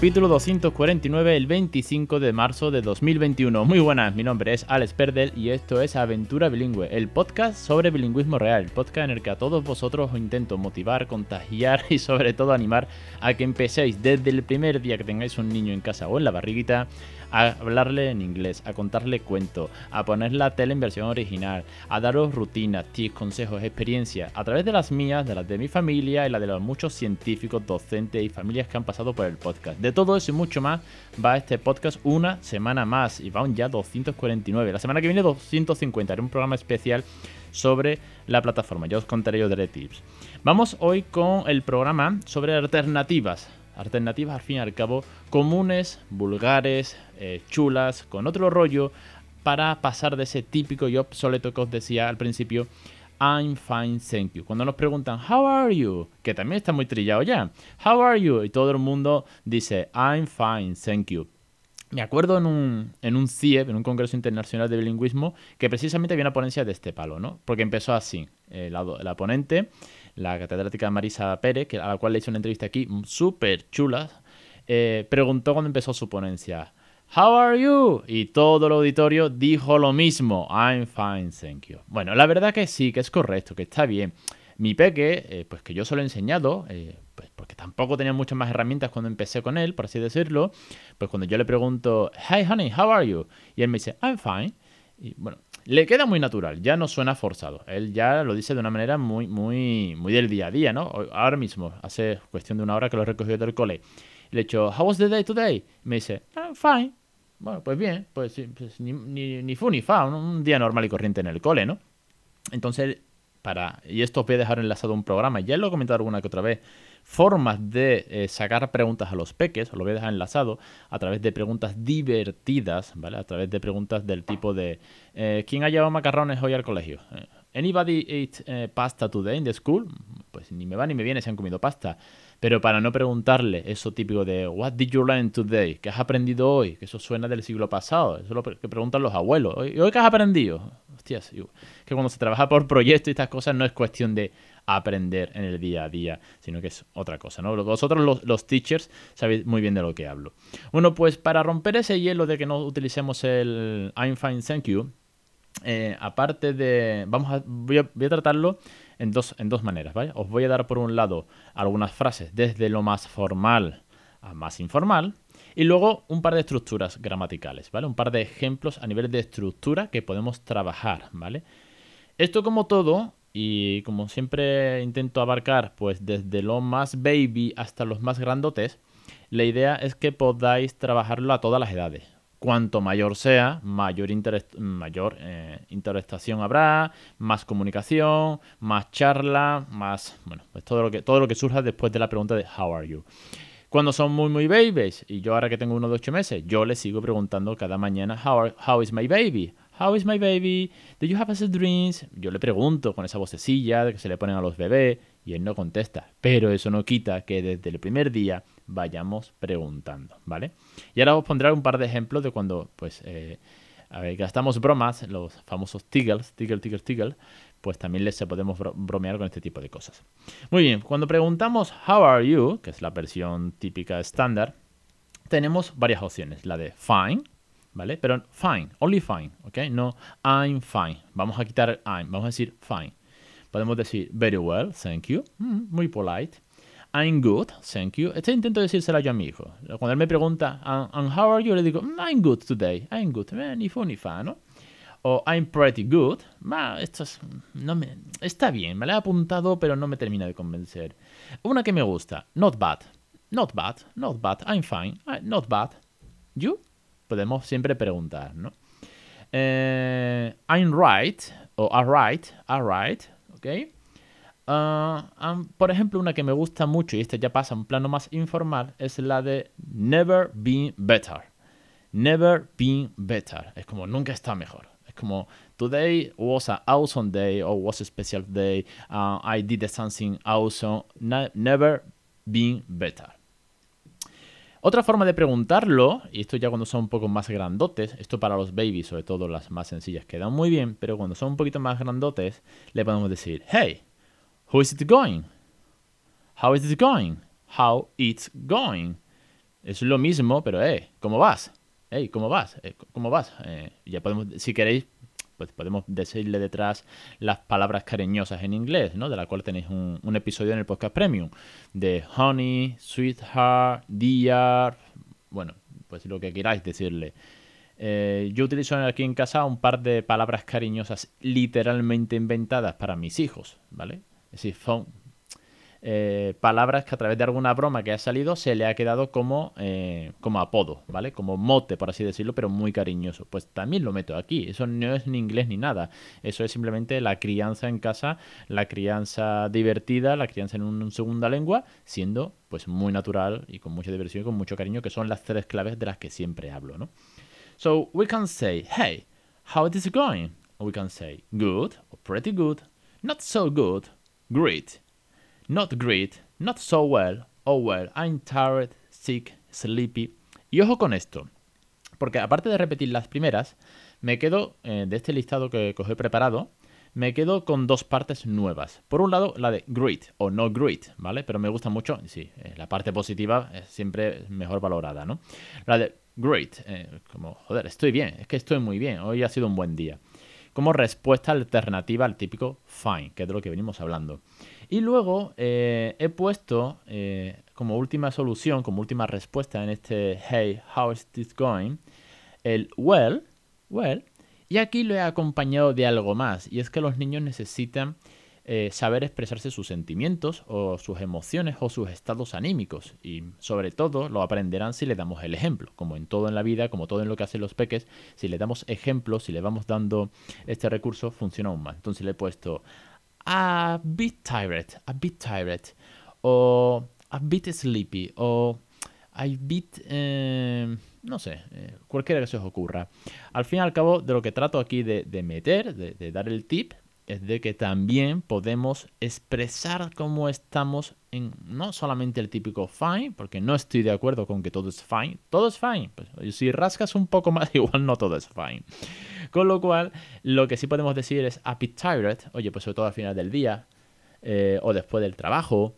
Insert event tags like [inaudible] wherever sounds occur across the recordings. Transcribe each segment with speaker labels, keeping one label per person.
Speaker 1: Capítulo 249, el 25 de marzo de 2021. Muy buenas, mi nombre es Alex Perdel y esto es Aventura Bilingüe, el podcast sobre bilingüismo real, el podcast en el que a todos vosotros os intento motivar, contagiar y sobre todo animar a que empecéis desde el primer día que tengáis un niño en casa o en la barriguita a hablarle en inglés, a contarle cuentos, a poner la tele en versión original, a daros rutinas, tips, consejos, experiencias, a través de las mías, de las de mi familia y la de los muchos científicos, docentes y familias que han pasado por el podcast. Todo eso y mucho más va este podcast una semana más y van ya 249. La semana que viene 250. Haré un programa especial sobre la plataforma. Ya os contaré yo de tips. Vamos hoy con el programa sobre alternativas alternativas al fin y al cabo comunes, vulgares, eh, chulas, con otro rollo, para pasar de ese típico y obsoleto que os decía al principio, I'm fine, thank you. Cuando nos preguntan, How are you? Que también está muy trillado ya. How are you? Y todo el mundo dice, I'm fine, thank you. Me acuerdo en un, en un CIEP, en un Congreso Internacional de Bilingüismo, que precisamente había una ponencia de este palo, ¿no? Porque empezó así. Eh, la, la, ponente, la catedrática Marisa Pérez, que, a la cual le hice una entrevista aquí súper chula, eh, preguntó cuando empezó su ponencia, How are you? Y todo el auditorio dijo lo mismo, I'm fine, thank you. Bueno, la verdad que sí, que es correcto, que está bien. Mi peque, eh, pues que yo se lo he enseñado, pues porque tampoco tenía muchas más herramientas cuando empecé con él, por así decirlo, pues cuando yo le pregunto, Hey honey, how are you? Y él me dice, I'm fine. Y bueno, le queda muy natural, ya no suena forzado. Él ya lo dice de una manera muy, muy, muy del día a día, ¿no? Ahora mismo, hace cuestión de una hora que lo he recogido del cole. Le he dicho, How was the day today? me dice, I'm fine. Bueno, pues bien, pues, pues ni, ni, ni, fu ni fa, un día normal y corriente en el cole, ¿no? Entonces, para, y esto os voy a dejar enlazado un programa, ya lo he comentado alguna que otra vez, formas de eh, sacar preguntas a los peques, os lo voy a dejar enlazado, a través de preguntas divertidas, ¿vale? A través de preguntas del tipo de eh, ¿quién ha llevado macarrones hoy al colegio? Eh, ¿Anybody ate pasta today in the school? Pues ni me va ni me viene si han comido pasta. Pero para no preguntarle eso típico de What did you learn today? ¿Qué has aprendido hoy? Que eso suena del siglo pasado. Eso es lo que preguntan los abuelos. ¿Y hoy qué has aprendido? Hostias, que cuando se trabaja por proyectos y estas cosas no es cuestión de aprender en el día a día, sino que es otra cosa, ¿no? Vosotros los, teachers sabéis muy bien de lo que hablo. Bueno, pues para romper ese hielo de que no utilicemos el I'm fine, thank you, eh, aparte de... Vamos a, voy, a, tratarlo en dos, en dos maneras, ¿vale? Os voy a dar por un lado algunas frases desde lo más formal a más informal, y luego un par de estructuras gramaticales, ¿vale? Un par de ejemplos a nivel de estructura que podemos trabajar, ¿vale? Esto como todo y como siempre intento abarcar pues desde lo más baby hasta los más grandotes, la idea es que podáis trabajarlo a todas las edades. Cuanto mayor sea, mayor, mayor eh, interestación habrá, más comunicación, más charla, más, bueno, pues todo lo que, todo lo que surja después de la pregunta de how are you. Cuando son muy, muy babies, y yo ahora que tengo uno de ocho meses, yo le sigo preguntando cada mañana, how, how is my baby? How is my baby? Do you have a dreams? Yo le pregunto con esa vocecilla que se le ponen a los bebés y él no contesta. Pero eso no quita que desde el primer día vayamos preguntando, ¿vale? Y ahora os pondré un par de ejemplos de cuando, pues, eh, a ver, gastamos bromas, los famosos tiggles, tiggle, tiggle, tiggle, pues también les podemos bromear con este tipo de cosas. Muy bien, cuando preguntamos how are you, que es la versión típica estándar, tenemos varias opciones. La de fine, ¿vale? Pero fine, only fine, ¿ok? No I'm fine. Vamos a quitar I'm, vamos a decir fine. Podemos decir very well, thank you, mm, muy polite. I'm good, thank you. Este intento decírselo yo a mi hijo. Cuando él me pregunta, and, how are you? Le digo, mm, I'm good today, I'm good. Eh, ni fu ni fa, ¿no? O I'm pretty good. esto es, no me, está bien, me lo he apuntado, pero no me termina de convencer. Una que me gusta, not bad. Not bad, not bad, I'm fine, not bad. You? podemos siempre preguntar, ¿no? Eh, I'm right, o alright, alright, Uh, por ejemplo, una que me gusta mucho, y esta ya pasa a un plano más informal, es la de never been better. Never been better. Es como nunca está mejor. Es como today was an awesome day or was a special day. Uh, I did something awesome. never been better. Otra forma de preguntarlo, y esto ya cuando son un poco más grandotes, esto para los babies, sobre todo las más sencillas, quedan muy bien, pero cuando son un poquito más grandotes, le podemos decir, hey, how is it going? How is it going? How it's going. Es lo mismo, pero, eh, ¿cómo vas? Hey, ¿cómo vas? Eh, ¿Cómo vas? Eh, ya podemos, si queréis, pues podemos decirle detrás las palabras cariñosas en inglés, ¿no? De la cual tenéis un, episodio en el podcast premium. De honey, sweetheart, dear, bueno, pues lo que queráis decirle. Eh, yo utilizo aquí en casa un par de palabras cariñosas literalmente inventadas para mis hijos, ¿vale? Es decir, phone, eh, palabras que a través de alguna broma que ha salido se le ha quedado como, eh, como apodo, ¿vale? Como mote, por así decirlo, pero muy cariñoso. Pues también lo meto aquí. Eso no es ni inglés ni nada. Eso es simplemente la crianza en casa, la crianza divertida, la crianza en una segunda lengua, siendo pues muy natural y con mucha diversión y con mucho cariño, que son las tres claves de las que siempre hablo, ¿no? So we can say, hey, how is it going? Or we can say, good, or pretty good, not so good, great. Not great, not so well, oh well, I'm tired, sick, sleepy. Y ojo con esto, porque aparte de repetir las primeras, me quedo, eh, de este listado que, os he preparado, me quedo con dos partes nuevas. Por un lado, la de great o no great, ¿vale? Pero me gusta mucho, sí, eh, la parte positiva es siempre mejor valorada, ¿no? La de great, eh, como, joder, estoy bien, es que estoy muy bien, hoy ha sido un buen día. Como respuesta alternativa al típico fine, que es de lo que venimos hablando. Y luego eh, he puesto eh, como última solución, como última respuesta en este Hey, how is this going? El well, well. Y aquí lo he acompañado de algo más. Y es que los niños necesitan eh, saber expresarse sus sentimientos o sus emociones o sus estados anímicos. Y sobre todo lo aprenderán si le damos el ejemplo. Como en todo en la vida, como todo en lo que hacen los peques, si le damos ejemplos, si le vamos dando este recurso, funciona aún más. Entonces le he puesto a bit tired, a bit tired, o a bit sleepy, o a bit, eh, no sé, eh, cualquiera que se os ocurra. Al fin y al cabo, de lo que trato aquí de, meter, de, dar el tip, es de que también podemos expresar cómo estamos en no solamente el típico fine, porque no estoy de acuerdo con que todo es fine, todo es fine. Pues, si rascas un poco más, [laughs] igual no todo es fine. Con lo cual, lo que sí podemos decir es bit tired, oye, pues sobre todo al final del día, eh, o después del trabajo,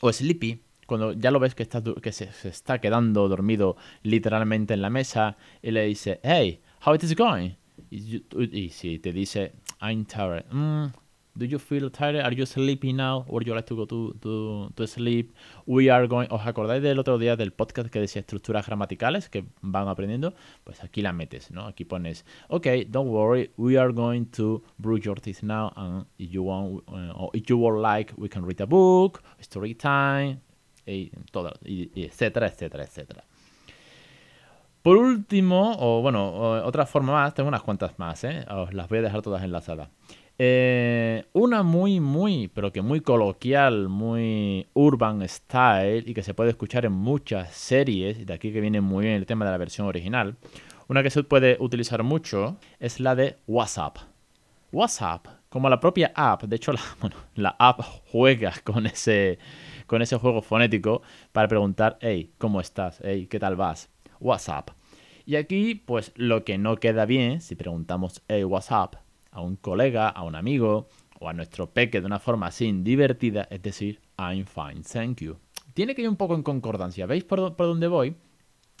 Speaker 1: o sleepy, cuando ya lo ves que, que se, está quedando dormido literalmente en la mesa, y le dice, hey, how it is going? Y, si te dice, I'm tired, mm, do you feel tired? Are you sleepy now? Or you like to go to, to, to, sleep? We are going. ¿Os acordáis del otro día del podcast que decía estructuras gramaticales que van aprendiendo? Pues aquí la metes, ¿no? Aquí pones, ok, don't worry, we are going to brush your teeth now, and if you want, uh, or if you would like, we can read a book, story time, y todo, y, etcétera, etcétera, etcétera. Por último, o bueno, otra forma más, tengo unas cuantas más, ¿eh? Os las voy a dejar todas enlazadas. Eh, una muy, muy, pero que muy coloquial, muy urban style y que se puede escuchar en muchas series, de aquí que viene muy bien el tema de la versión original. Una que se puede utilizar mucho es la de WhatsApp. WhatsApp, como la propia app, de hecho [laughs] la, la app juega con ese, con ese juego fonético para preguntar, hey, ¿cómo estás? Hey, ¿qué tal vas? WhatsApp. Y aquí, pues lo que no queda bien, si preguntamos, hey, WhatsApp, a un colega, a un amigo o a nuestro peque de una forma así divertida, es decir, I'm fine, thank you. Tiene que ir un poco en concordancia. ¿Veis por, por dónde voy?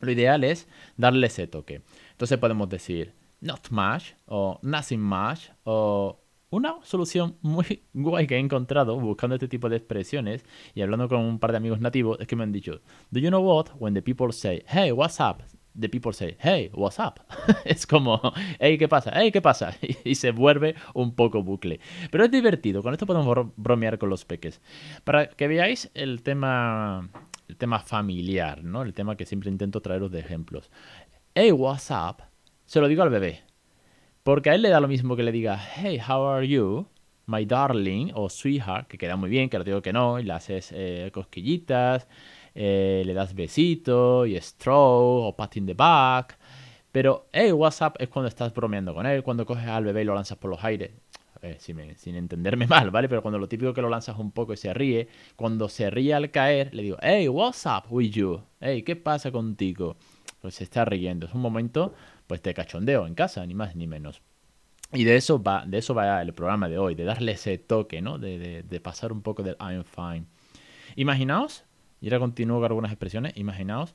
Speaker 1: Lo ideal es darle ese toque. Entonces podemos decir not much o nothing much o una solución muy [laughs] guay que he encontrado buscando este tipo de expresiones y hablando con un par de amigos nativos es que me han dicho, Do you know what? When the people say, Hey, what's up? The people say, Hey, what's up? [laughs] es como, Hey, ¿qué pasa? Hey, ¿qué pasa? [laughs] y se vuelve un poco bucle. Pero es divertido, con esto podemos bromear con los peques. Para que veáis el tema, el tema familiar, ¿no? El tema que siempre intento traeros de ejemplos. Hey, what's up? Se lo digo al bebé porque a él le da lo mismo que le diga, hey, how are you? My darling o sweetheart, que queda muy bien, que le digo que no, y le haces eh, cosquillitas, eh, le das besito y stroke o pat in the back. Pero, hey, WhatsApp es cuando estás bromeando con él, cuando coges al bebé y lo lanzas por los aires. sin, entenderme [laughs] mal, ¿vale? Pero cuando lo típico que lo lanzas un poco y se ríe, cuando se ríe al caer, le digo, hey, what's up with you? Hey, ¿qué pasa contigo? Pues se está riendo. Es un momento, pues, de cachondeo en casa, ni más ni menos. Y de eso va, de eso va el programa de hoy, de darle ese toque, ¿no? De, de, de pasar un poco del I'm fine. Imaginaos, y ahora continúo con algunas expresiones, imaginaos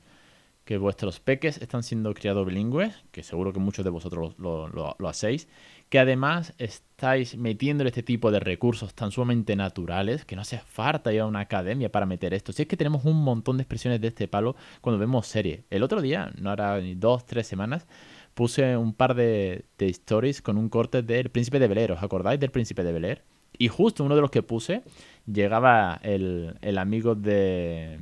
Speaker 1: que vuestros peques están siendo criados bilingües, que seguro que muchos de vosotros lo, lo, hacéis, que además estáis metiendo este tipo de recursos tan sumamente naturales, que no hace falta ir a una academia para meter esto. Si es que tenemos un montón de expresiones de este palo cuando vemos series. El otro día, no hará ni dos, tres semanas, puse un par de, stories con un corte del Príncipe de Bel ¿Os acordáis del Príncipe de Bel Y justo uno de los que puse llegaba el, el amigo de,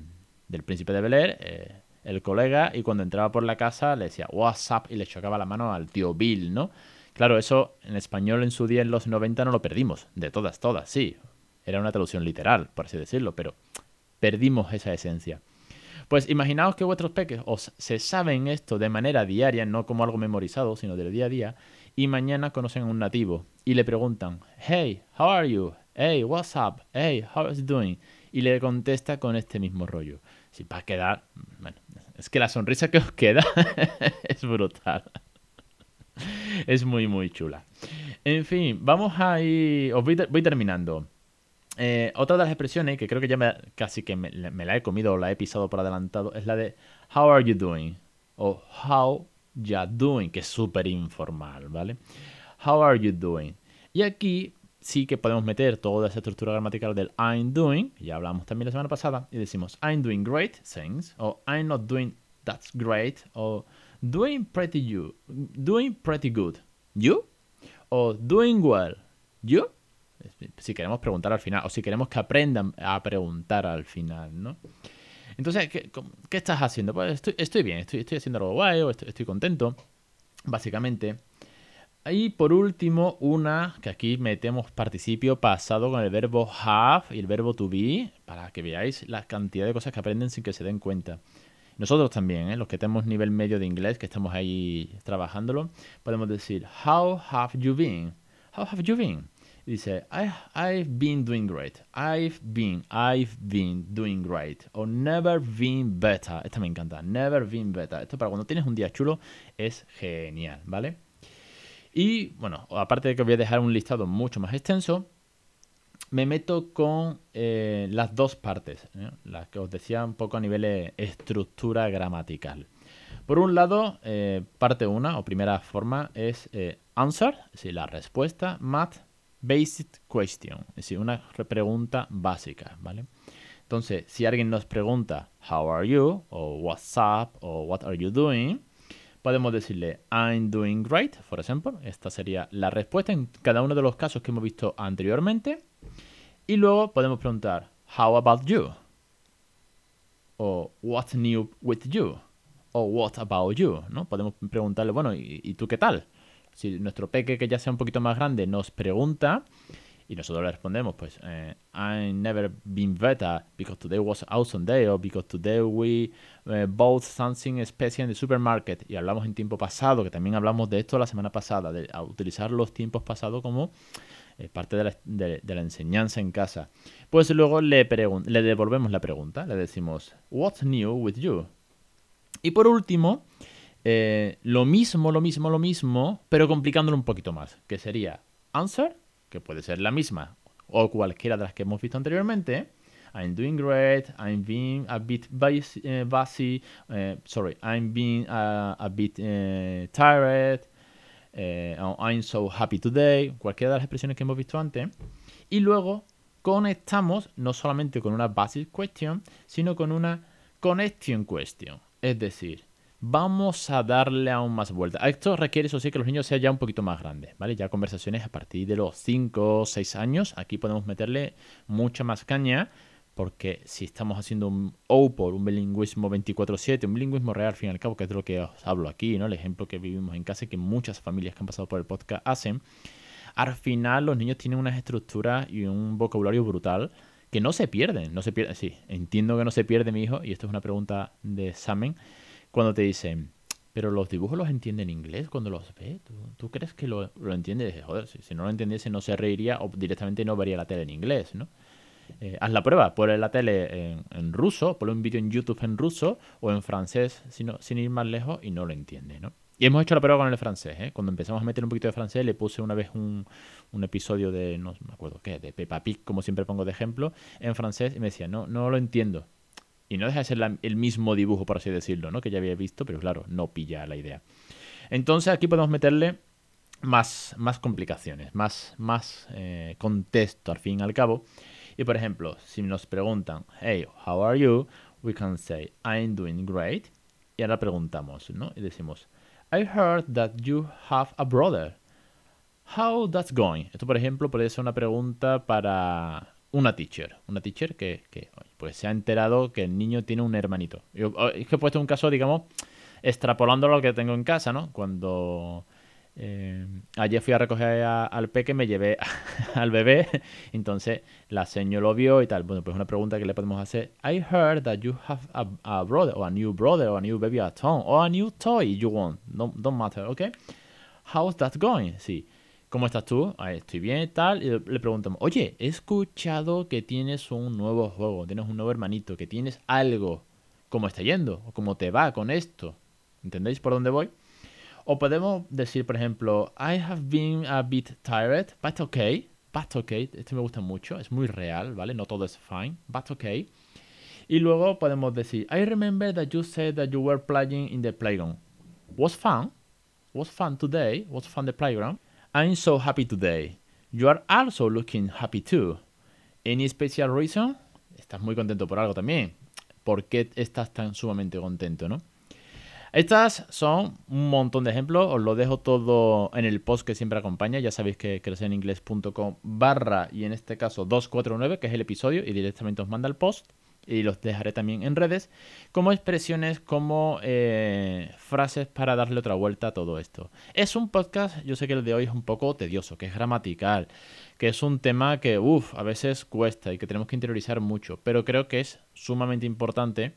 Speaker 1: del Príncipe de Bel eh, el colega, y cuando entraba por la casa le decía WhatsApp y le chocaba la mano al tío Bill, ¿no? Claro, eso en español en su día en los 90 no lo perdimos, de todas, todas, sí. Era una traducción literal, por así decirlo, pero perdimos esa esencia. Pues imaginaos que vuestros peques os se saben esto de manera diaria, no como algo memorizado, sino del día a día, y mañana conocen a un nativo y le preguntan, hey, how are you? Hey, what's up? Hey, how is it doing? Y le contesta con este mismo rollo. Si va a quedar, bueno, es que la sonrisa que os queda [laughs] es brutal. es muy, muy chula. En fin, vamos a ir. Os voy, terminando. Eh, otra de las expresiones que creo que ya me, casi que me, me, la he comido o la he pisado por adelantado es la de How are you doing? O How ya doing, que es súper informal, ¿vale? How are you doing? Y aquí sí que podemos meter toda esa estructura gramatical del I'm doing, ya hablamos también la semana pasada, y decimos I'm doing great, thanks, o I'm not doing that's great, o doing pretty you, doing pretty good, you, o doing well, you. Si queremos preguntar al final, o si queremos que aprendan a preguntar al final, ¿no? Entonces, ¿qué, qué estás haciendo? Pues estoy, estoy bien, estoy, estoy, haciendo algo guay, o estoy, estoy contento, básicamente. Y por último, una que aquí metemos participio pasado con el verbo have y el verbo to be, para que veáis la cantidad de cosas que aprenden sin que se den cuenta. Nosotros también, ¿eh? los que tenemos nivel medio de inglés, que estamos ahí trabajándolo, podemos decir, How have you been? How have you been? dice, I, I've been doing great. I've been, I've been doing great. O never been better. Esta me encanta. Never been better. Esto para cuando tienes un día chulo es genial, ¿vale? Y bueno, aparte de que voy a dejar un listado mucho más extenso, me meto con eh, las dos partes, ¿eh? las que os decía un poco a nivel de estructura gramatical. Por un lado, eh, parte 1 o primera forma es answer, es decir, la respuesta, math, basic question, es decir, una pregunta básica, ¿vale? Entonces, si alguien nos pregunta, how are you, o what's up, o what are you doing, podemos decirle I'm doing great, por ejemplo. Esta sería la respuesta en cada uno de los casos que hemos visto anteriormente. Y luego podemos preguntar How about you? O What's new with you? O What about you? ¿no? Podemos preguntarle, bueno, ¿y, ¿y tú qué tal? Si nuestro peque, que ya sea un poquito más grande, nos pregunta, y nosotros le respondemos, pues, eh, I never been better because today was awesome day or because today we uh, bought something special in the supermarket. Y hablamos en tiempo pasado, que también hablamos de esto la semana pasada, de utilizar los tiempos pasados como eh, parte de la, de la, enseñanza en casa. Pues luego le, le devolvemos la pregunta, le decimos, What's new with you? Y por último, eh, lo mismo, lo mismo, lo mismo, pero complicándolo un poquito más, que sería answer que puede ser la misma o cualquiera de las que hemos visto anteriormente. I'm doing great. I'm being a bit busy. Uh, sorry, I'm being a, a bit uh, tired. Uh, I'm so happy today. Cualquiera de las expresiones que hemos visto antes. Y luego conectamos no solamente con una basic question, sino con una connection question. Es decir, Vamos a darle aún más vuelta. Esto requiere, eso sí, que los niños sean ya un poquito más grandes, ¿vale? Ya conversaciones a partir de los 5 o 6 años. Aquí podemos meterle mucha más caña, porque si estamos haciendo un OPOR, un bilingüismo 24-7, un bilingüismo real, al fin y al cabo, que es de lo que os hablo aquí, ¿no? El ejemplo que vivimos en casa y que muchas familias que han pasado por el podcast hacen. Al final, los niños tienen unas estructuras y un vocabulario brutal que no se pierden. No se pierden, sí, entiendo que no se pierde mi hijo, y esto es una pregunta de examen cuando te dicen, pero los dibujos los entiende en inglés cuando los ve. ¿Tú, crees que lo, lo entiende? Joder, si, no lo entendiese no se reiría o directamente no vería la tele en inglés, ¿no? Eh, haz la prueba, ponle la tele en, ruso, ponle un vídeo en YouTube en ruso o en francés sin ir más lejos y no lo entiende, ¿no? Y hemos hecho la prueba con el francés, ¿eh? Cuando empezamos a meter un poquito de francés, le puse una vez un, episodio de, no me acuerdo qué, de Peppa Pig, como siempre pongo de ejemplo, en francés, y me decía, no, no lo entiendo. Y no deja de ser el mismo dibujo, por así decirlo, ¿no? Que ya había visto, pero claro, no pilla la idea. Entonces aquí podemos meterle más, más complicaciones, más, más eh, contexto al fin y al cabo. Y por ejemplo, si nos preguntan, hey, how are you? We can say, I'm doing great. Y ahora preguntamos, ¿no? Y decimos, I heard that you have a brother. How that's going? Esto, por ejemplo, puede ser una pregunta para una teacher. Una teacher que, pues se ha enterado que el niño tiene un hermanito. Oh, es que he puesto un caso, digamos, extrapolando lo que tengo en casa, ¿no? Cuando eh, ayer fui a recoger al peque, me llevé [laughs] al bebé, entonces la señora lo vio y tal. Bueno, pues una pregunta que le podemos hacer. I heard that you have a, brother, or a new brother, or a new baby at home, or a new toy you want. No, don't matter, okay? How's that going? Sí. ¿Cómo estás tú? estoy bien tal. Y le preguntamos, oye, he escuchado que tienes un nuevo juego, tienes un nuevo hermanito, que tienes algo. ¿Cómo está yendo? ¿O cómo te va con esto? ¿Entendéis por dónde voy? O podemos decir, por ejemplo, I have been a bit tired, but okay. But okay. Este me gusta mucho, es muy real, ¿vale? No todo es fine, but okay. Y luego podemos decir, I remember that you said that you were playing in the playground. Was fun? Was fun today? Was fun the playground? I'm so happy today. You are also looking happy too. Any special reason? Estás muy contento por algo también. ¿Por qué estás tan sumamente contento, no? Estas son un montón de ejemplos, os lo dejo todo en el post que siempre acompaña, ya sabéis que crecereningles.com barra y en este caso 249, que es el episodio, y directamente os manda el post y los dejaré también en redes, como expresiones, como eh, frases para darle otra vuelta a todo esto. Es un podcast, yo sé que el de hoy es un poco tedioso, que es gramatical, que es un tema que, uff, a veces cuesta y que tenemos que interiorizar mucho, pero creo que es sumamente importante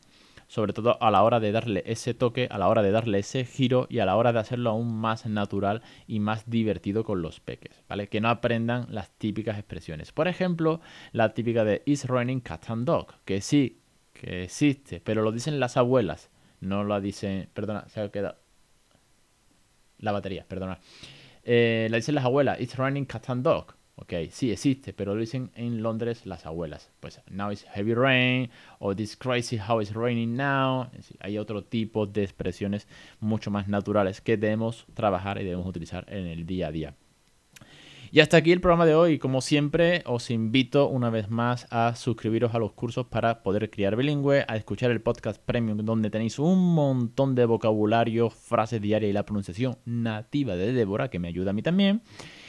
Speaker 1: sobre todo a la hora de darle ese toque, a la hora de darle ese giro y a la hora de hacerlo aún más natural y más divertido con los peques, ¿vale? Que no aprendan las típicas expresiones. Por ejemplo, la típica de is raining cat and dog, que sí, que existe, pero lo dicen las abuelas, no lo dicen, perdona, se ha quedado la batería, perdona. Eh, la dicen las abuelas, it's raining cat and dog. Ok, sí existe, pero lo dicen en Londres las abuelas. Pues now it's heavy rain o this crazy how it's raining now. Hay otro tipo de expresiones mucho más naturales que debemos trabajar y debemos utilizar en el día a día. Y hasta aquí el programa de hoy. Como siempre, os invito una vez más a suscribiros a los cursos para poder criar bilingüe, a escuchar el podcast premium donde tenéis un montón de vocabulario, frases diarias y la pronunciación nativa de Débora, que me ayuda a mí también.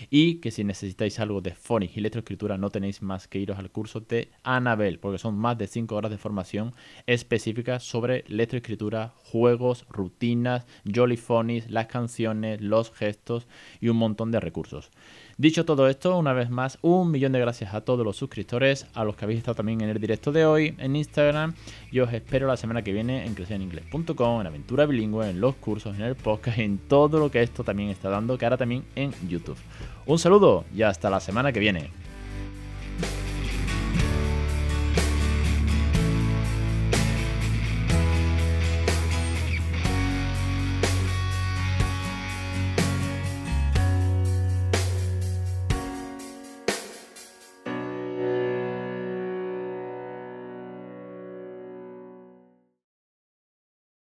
Speaker 1: Y que si necesitáis algo de phonics y letroescritura, no tenéis más que iros al curso de Anabel, porque son más de 5 horas de formación específica sobre letroescritura, juegos, rutinas, jolly phonics, las canciones, los gestos y un montón de recursos. Dicho todo esto, una vez más, un millón de gracias a todos los suscriptores, a los que habéis estado también en el directo de hoy, en Instagram. Y os espero la semana que viene en crecereningles.com, en Aventura Bilingüe, en los cursos, en el podcast, en todo lo que esto también está dando, que ahora también en YouTube. Un saludo y hasta la semana que viene.